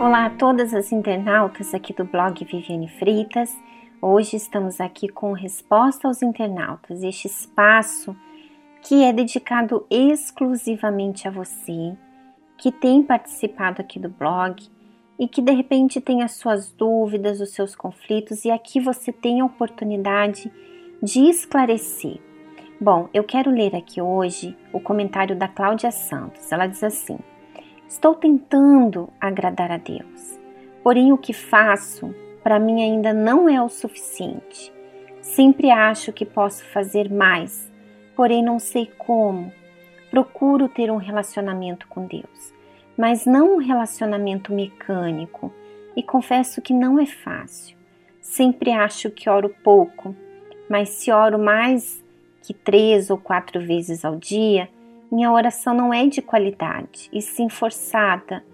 Olá a todas as internautas aqui do blog Viviane Fritas. Hoje estamos aqui com Resposta aos Internautas, este espaço que é dedicado exclusivamente a você, que tem participado aqui do blog e que de repente tem as suas dúvidas, os seus conflitos e aqui você tem a oportunidade de esclarecer. Bom, eu quero ler aqui hoje o comentário da Cláudia Santos. Ela diz assim: Estou tentando agradar a Deus, porém o que faço para mim ainda não é o suficiente. Sempre acho que posso fazer mais, porém não sei como. Procuro ter um relacionamento com Deus, mas não um relacionamento mecânico, e confesso que não é fácil. Sempre acho que oro pouco, mas se oro mais que três ou quatro vezes ao dia, minha oração não é de qualidade, e sim forçada.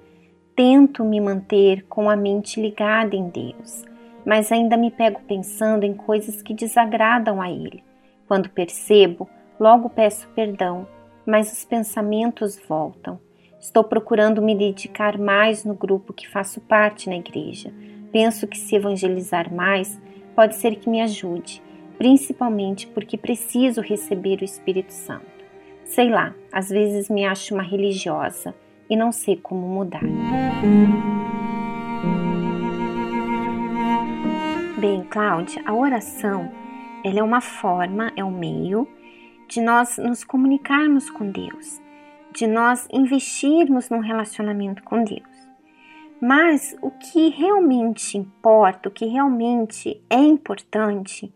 Tento me manter com a mente ligada em Deus, mas ainda me pego pensando em coisas que desagradam a Ele. Quando percebo, logo peço perdão, mas os pensamentos voltam. Estou procurando me dedicar mais no grupo que faço parte na igreja. Penso que se evangelizar mais, pode ser que me ajude, principalmente porque preciso receber o Espírito Santo. Sei lá, às vezes me acho uma religiosa e não sei como mudar. Bem, Cláudia, a oração ela é uma forma, é um meio de nós nos comunicarmos com Deus, de nós investirmos num relacionamento com Deus. Mas o que realmente importa, o que realmente é importante,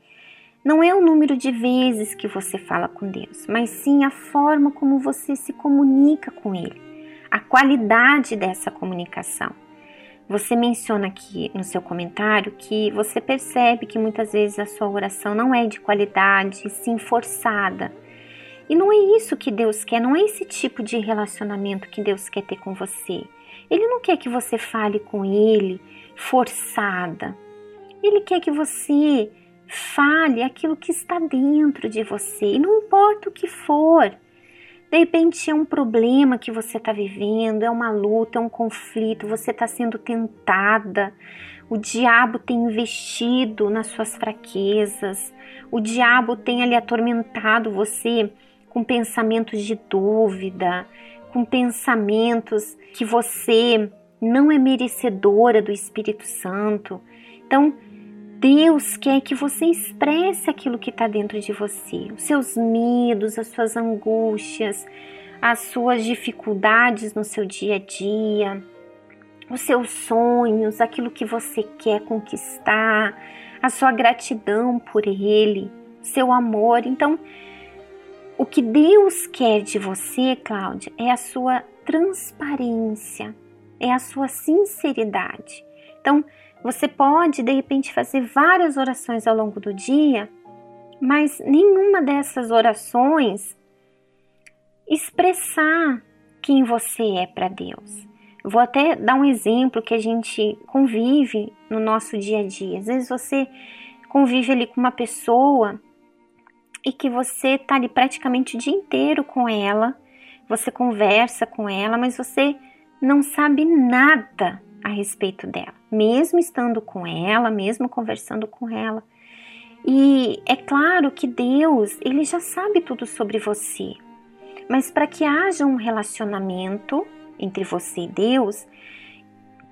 não é o número de vezes que você fala com Deus, mas sim a forma como você se comunica com Ele, a qualidade dessa comunicação. Você menciona aqui no seu comentário que você percebe que muitas vezes a sua oração não é de qualidade, sim forçada. E não é isso que Deus quer, não é esse tipo de relacionamento que Deus quer ter com você. Ele não quer que você fale com Ele forçada. Ele quer que você Fale aquilo que está dentro de você, e não importa o que for. De repente é um problema que você está vivendo, é uma luta, é um conflito, você está sendo tentada, o diabo tem investido nas suas fraquezas, o diabo tem ali atormentado você com pensamentos de dúvida, com pensamentos que você não é merecedora do Espírito Santo. Então, Deus quer que você expresse aquilo que está dentro de você, os seus medos, as suas angústias, as suas dificuldades no seu dia a dia, os seus sonhos, aquilo que você quer conquistar, a sua gratidão por Ele, seu amor. Então, o que Deus quer de você, Cláudia, é a sua transparência, é a sua sinceridade. Então, você pode, de repente, fazer várias orações ao longo do dia, mas nenhuma dessas orações expressar quem você é para Deus. vou até dar um exemplo que a gente convive no nosso dia a dia. Às vezes você convive ali com uma pessoa e que você está ali praticamente o dia inteiro com ela, você conversa com ela, mas você não sabe nada a respeito dela, mesmo estando com ela, mesmo conversando com ela. E é claro que Deus, ele já sabe tudo sobre você. Mas para que haja um relacionamento entre você e Deus,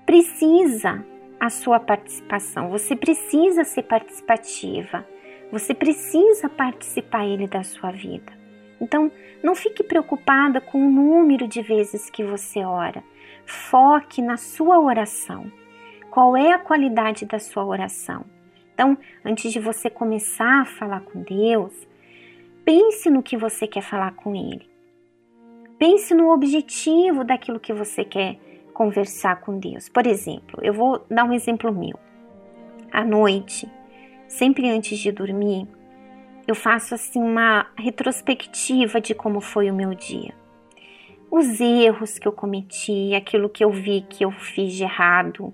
precisa a sua participação. Você precisa ser participativa. Você precisa participar ele da sua vida. Então, não fique preocupada com o número de vezes que você ora. Foque na sua oração. Qual é a qualidade da sua oração? Então, antes de você começar a falar com Deus, pense no que você quer falar com Ele. Pense no objetivo daquilo que você quer conversar com Deus. Por exemplo, eu vou dar um exemplo meu. À noite, sempre antes de dormir, eu faço assim uma retrospectiva de como foi o meu dia os erros que eu cometi, aquilo que eu vi que eu fiz de errado,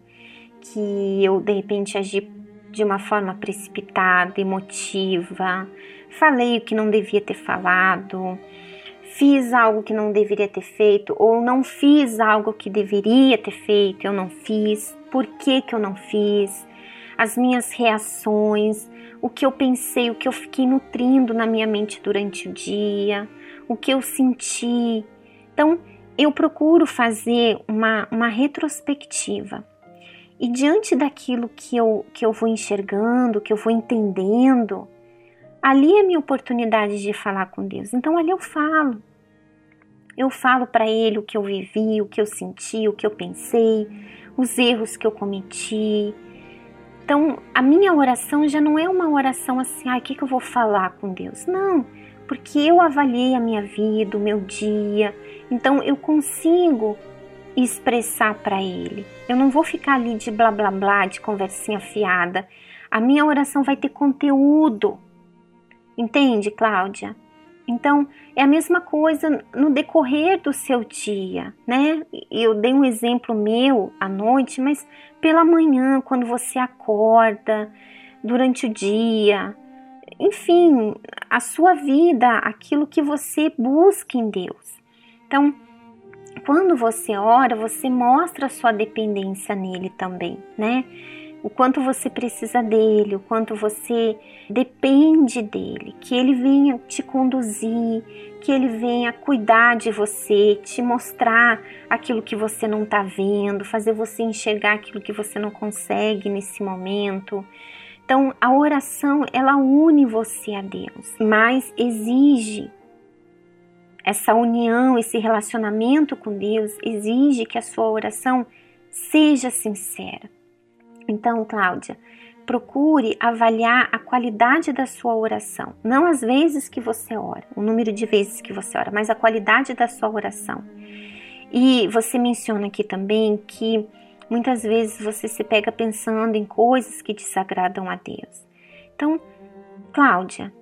que eu de repente agi de uma forma precipitada, emotiva, falei o que não devia ter falado, fiz algo que não deveria ter feito, ou não fiz algo que deveria ter feito, eu não fiz, por que, que eu não fiz, as minhas reações, o que eu pensei, o que eu fiquei nutrindo na minha mente durante o dia, o que eu senti. Então, eu procuro fazer uma, uma retrospectiva. E diante daquilo que eu, que eu vou enxergando, que eu vou entendendo, ali é minha oportunidade de falar com Deus. Então ali eu falo. Eu falo para Ele o que eu vivi, o que eu senti, o que eu pensei, os erros que eu cometi. Então a minha oração já não é uma oração assim, ah, o que, que eu vou falar com Deus? Não, porque eu avaliei a minha vida, o meu dia, então eu consigo expressar para Ele. Eu não vou ficar ali de blá blá blá, de conversinha fiada. A minha oração vai ter conteúdo Entende, Cláudia? Então, é a mesma coisa no decorrer do seu dia, né? Eu dei um exemplo meu à noite, mas pela manhã, quando você acorda, durante o dia, enfim, a sua vida, aquilo que você busca em Deus. Então, quando você ora, você mostra a sua dependência nele também, né? o quanto você precisa dele, o quanto você depende dele, que ele venha te conduzir, que ele venha cuidar de você, te mostrar aquilo que você não está vendo, fazer você enxergar aquilo que você não consegue nesse momento. Então, a oração, ela une você a Deus, mas exige essa união, esse relacionamento com Deus, exige que a sua oração seja sincera então, Cláudia, procure avaliar a qualidade da sua oração, não as vezes que você ora, o número de vezes que você ora, mas a qualidade da sua oração. E você menciona aqui também que muitas vezes você se pega pensando em coisas que desagradam a Deus. Então, Cláudia,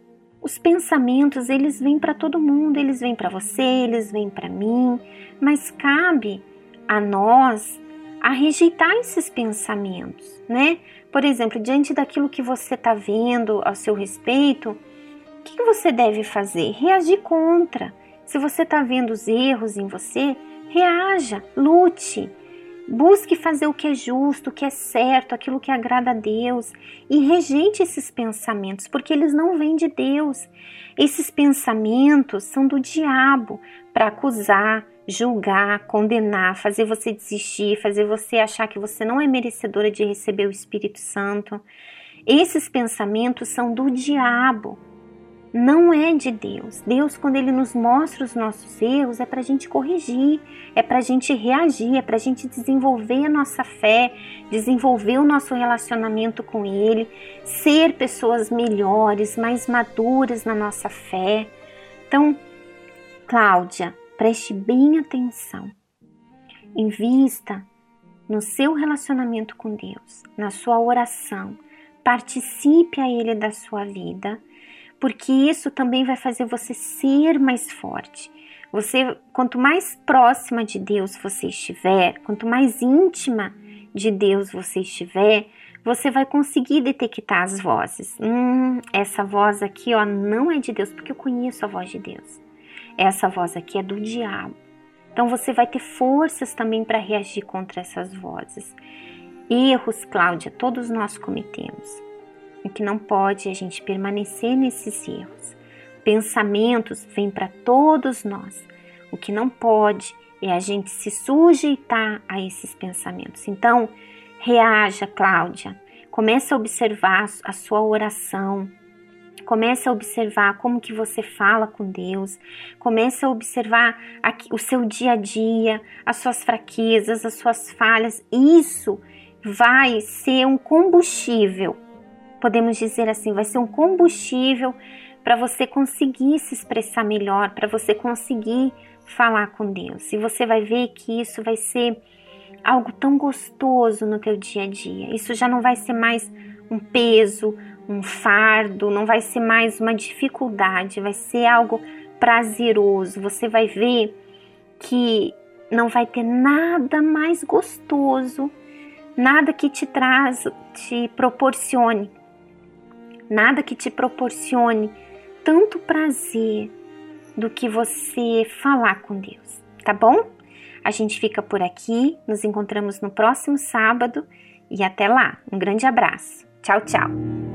os pensamentos eles vêm para todo mundo, eles vêm para você, eles vêm para mim, mas cabe a nós a rejeitar esses pensamentos, né? Por exemplo, diante daquilo que você está vendo ao seu respeito, o que, que você deve fazer? Reagir contra. Se você está vendo os erros em você, reaja, lute, busque fazer o que é justo, o que é certo, aquilo que agrada a Deus e rejeite esses pensamentos, porque eles não vêm de Deus. Esses pensamentos são do diabo para acusar, julgar, condenar, fazer você desistir, fazer você achar que você não é merecedora de receber o Espírito Santo. Esses pensamentos são do diabo, não é de Deus. Deus, quando Ele nos mostra os nossos erros, é para a gente corrigir, é para a gente reagir, é para a gente desenvolver a nossa fé, desenvolver o nosso relacionamento com Ele, ser pessoas melhores, mais maduras na nossa fé. Então, Cláudia, Preste bem atenção. Invista no seu relacionamento com Deus, na sua oração. Participe a Ele da sua vida, porque isso também vai fazer você ser mais forte. Você, quanto mais próxima de Deus você estiver, quanto mais íntima de Deus você estiver, você vai conseguir detectar as vozes. Hum, essa voz aqui, ó, não é de Deus, porque eu conheço a voz de Deus essa voz aqui é do diabo. Então você vai ter forças também para reagir contra essas vozes. Erros, Cláudia, todos nós cometemos. O que não pode a gente permanecer nesses erros. Pensamentos vêm para todos nós. O que não pode é a gente se sujeitar a esses pensamentos. Então, reaja, Cláudia. Comece a observar a sua oração, Comece a observar como que você fala com Deus. Comece a observar o seu dia a dia, as suas fraquezas, as suas falhas. Isso vai ser um combustível. Podemos dizer assim, vai ser um combustível para você conseguir se expressar melhor, para você conseguir falar com Deus. E você vai ver que isso vai ser algo tão gostoso no teu dia a dia. Isso já não vai ser mais um peso, um fardo, não vai ser mais uma dificuldade, vai ser algo prazeroso. Você vai ver que não vai ter nada mais gostoso, nada que te traz, te proporcione, nada que te proporcione tanto prazer, do que você falar com Deus, tá bom? A gente fica por aqui, nos encontramos no próximo sábado e até lá. Um grande abraço. Tchau, tchau.